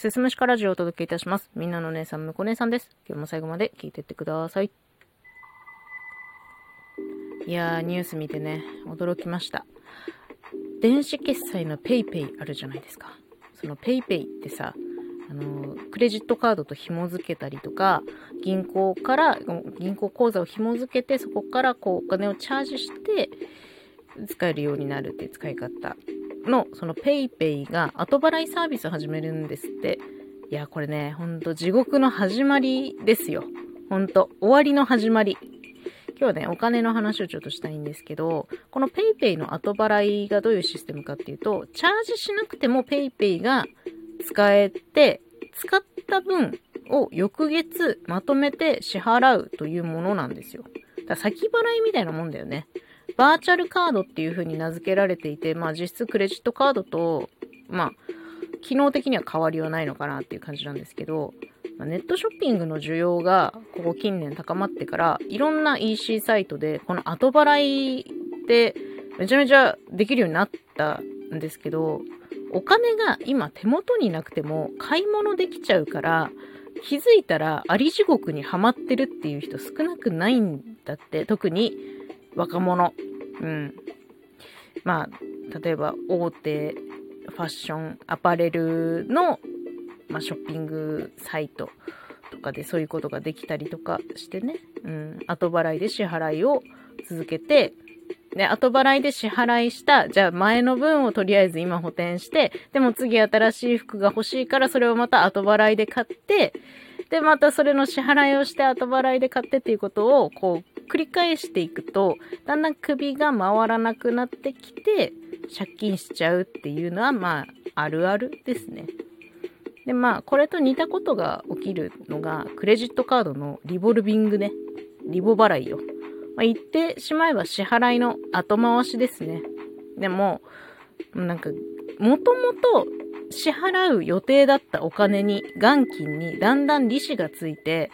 すすむしかラジオをお届けいたします。みんなの姉さん、むこ姉さんです。今日も最後まで聞いてってください。いやー、ニュース見てね、驚きました。電子決済の PayPay あるじゃないですか。その PayPay ってさ、あの、クレジットカードと紐付けたりとか、銀行から、銀行口座を紐付けて、そこからこうお金をチャージして、使えるようになるっていう使い方の、その PayPay が後払いサービスを始めるんですって。いや、これね、ほんと地獄の始まりですよ。ほんと、終わりの始まり。今日はね、お金の話をちょっとしたいんですけど、この PayPay の後払いがどういうシステムかっていうと、チャージしなくても PayPay が使えて、使った分を翌月まとめて支払うというものなんですよ。だから先払いみたいなもんだよね。バーチャルカードっていう風に名付けられていて、まあ実質クレジットカードと、まあ、機能的には変わりはないのかなっていう感じなんですけど、まあ、ネットショッピングの需要がここ近年高まってから、いろんな EC サイトでこの後払いってめちゃめちゃできるようになったんですけど、お金が今手元になくても買い物できちゃうから、気づいたらあり地獄にはまってるっていう人少なくないんだって、特に若者。うん。まあ、例えば大手ファッション、アパレルの、まあ、ショッピングサイトとかでそういうことができたりとかしてね、うん、後払いで支払いを続けて、で、後払いで支払いした、じゃあ前の分をとりあえず今補填して、でも次新しい服が欲しいからそれをまた後払いで買って、で、またそれの支払いをして後払いで買ってっていうことを、こう、繰り返していくと、だんだん首が回らなくなってきて、借金しちゃうっていうのは、まあ、あるあるですね。で、まあ、これと似たことが起きるのが、クレジットカードのリボルビングね。リボ払いよ。まあ、言ってしまえば支払いの後回しですね。でも、なんか、もともと支払う予定だったお金に、元金にだんだん利子がついて、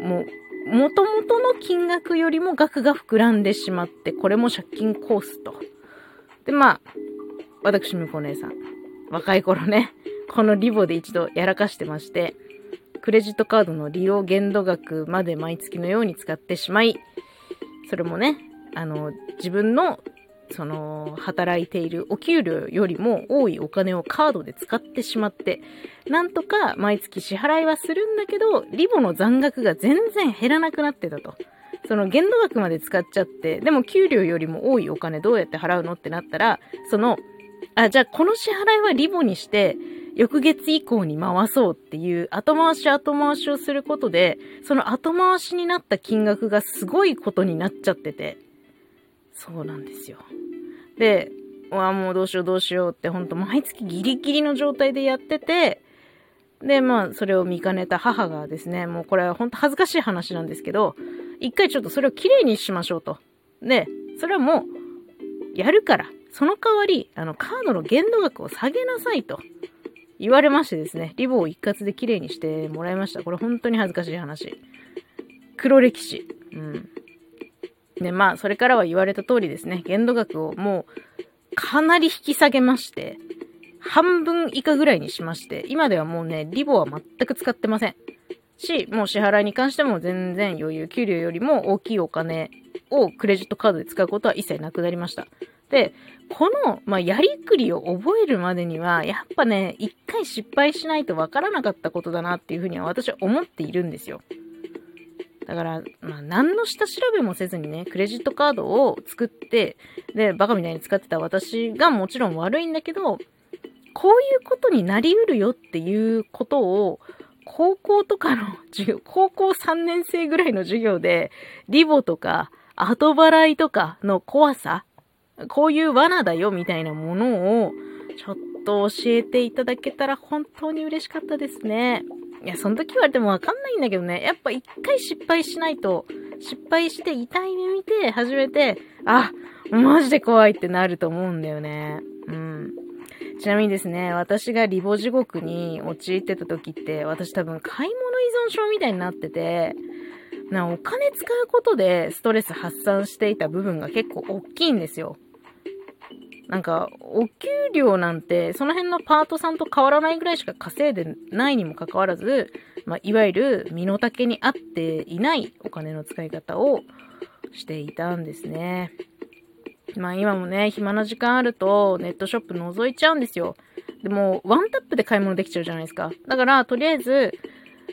もう元々の金額よりも額が膨らんでしまって、これも借金コースと。で、まあ、私、向こう姉さん、若い頃ね、このリボで一度やらかしてまして、クレジットカードの利用限度額まで毎月のように使ってしまい、それもね、あの、自分のその、働いているお給料よりも多いお金をカードで使ってしまって、なんとか毎月支払いはするんだけど、リボの残額が全然減らなくなってたと。その限度額まで使っちゃって、でも給料よりも多いお金どうやって払うのってなったら、その、あ、じゃあこの支払いはリボにして、翌月以降に回そうっていう後回し後回しをすることで、その後回しになった金額がすごいことになっちゃってて、そうなんですよ。で、わもうどうしようどうしようってほんと毎月ギリギリの状態でやってて、で、まあ、それを見かねた母がですね、もうこれはほんと恥ずかしい話なんですけど、一回ちょっとそれをきれいにしましょうと。で、それはもう、やるから、その代わり、あの、カードの限度額を下げなさいと。言われましてですね、リボを一括で綺麗にしてもらいました。これ本当に恥ずかしい話。黒歴史。うん。で、まあ、それからは言われた通りですね、限度額をもう、かなり引き下げまして、半分以下ぐらいにしまして、今ではもうね、リボは全く使ってません。し、もう支払いに関しても全然余裕、給料よりも大きいお金をクレジットカードで使うことは一切なくなりました。で、この、まあ、やりくりを覚えるまでには、やっぱね、一回失敗しないとわからなかったことだなっていうふうには私は思っているんですよ。だから、まあ、何の下調べもせずにね、クレジットカードを作って、で、バカみたいに使ってた私がもちろん悪いんだけど、こういうことになりうるよっていうことを、高校とかの授業、高校3年生ぐらいの授業で、リボとか、後払いとかの怖さ、こういう罠だよみたいなものを、ちょっと教えていただけたら本当に嬉しかったですね。いや、その時言われてもわかんないんだけどね。やっぱ一回失敗しないと、失敗して痛い目見て、初めて、あ、マジで怖いってなると思うんだよね。うん。ちなみにですね、私がリボ地獄に陥ってた時って、私多分買い物依存症みたいになってて、な、お金使うことでストレス発散していた部分が結構大きいんですよ。なんか、お給料なんて、その辺のパートさんと変わらないぐらいしか稼いでないにもかかわらず、まあ、いわゆる身の丈に合っていないお金の使い方をしていたんですね。まあ今もね、暇な時間あるとネットショップ覗いちゃうんですよ。でも、ワンタップで買い物できちゃうじゃないですか。だから、とりあえず、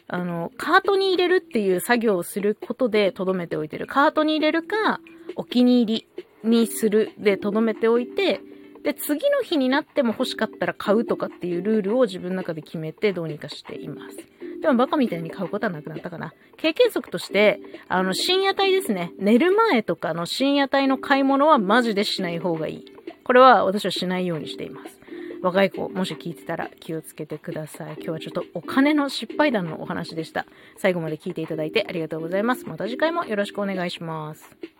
あの、カートに入れるっていう作業をすることで留めておいてる。カートに入れるか、お気に入りにするで留めておいて、で、次の日になっても欲しかったら買うとかっていうルールを自分の中で決めてどうにかしています。でもバカみたいに買うことはなくなったかな。経験則として、あの、深夜帯ですね。寝る前とかの深夜帯の買い物はマジでしない方がいい。これは私はしないようにしています。若い子、もし聞いてたら気をつけてください。今日はちょっとお金の失敗談のお話でした。最後まで聞いていただいてありがとうございます。また次回もよろしくお願いします。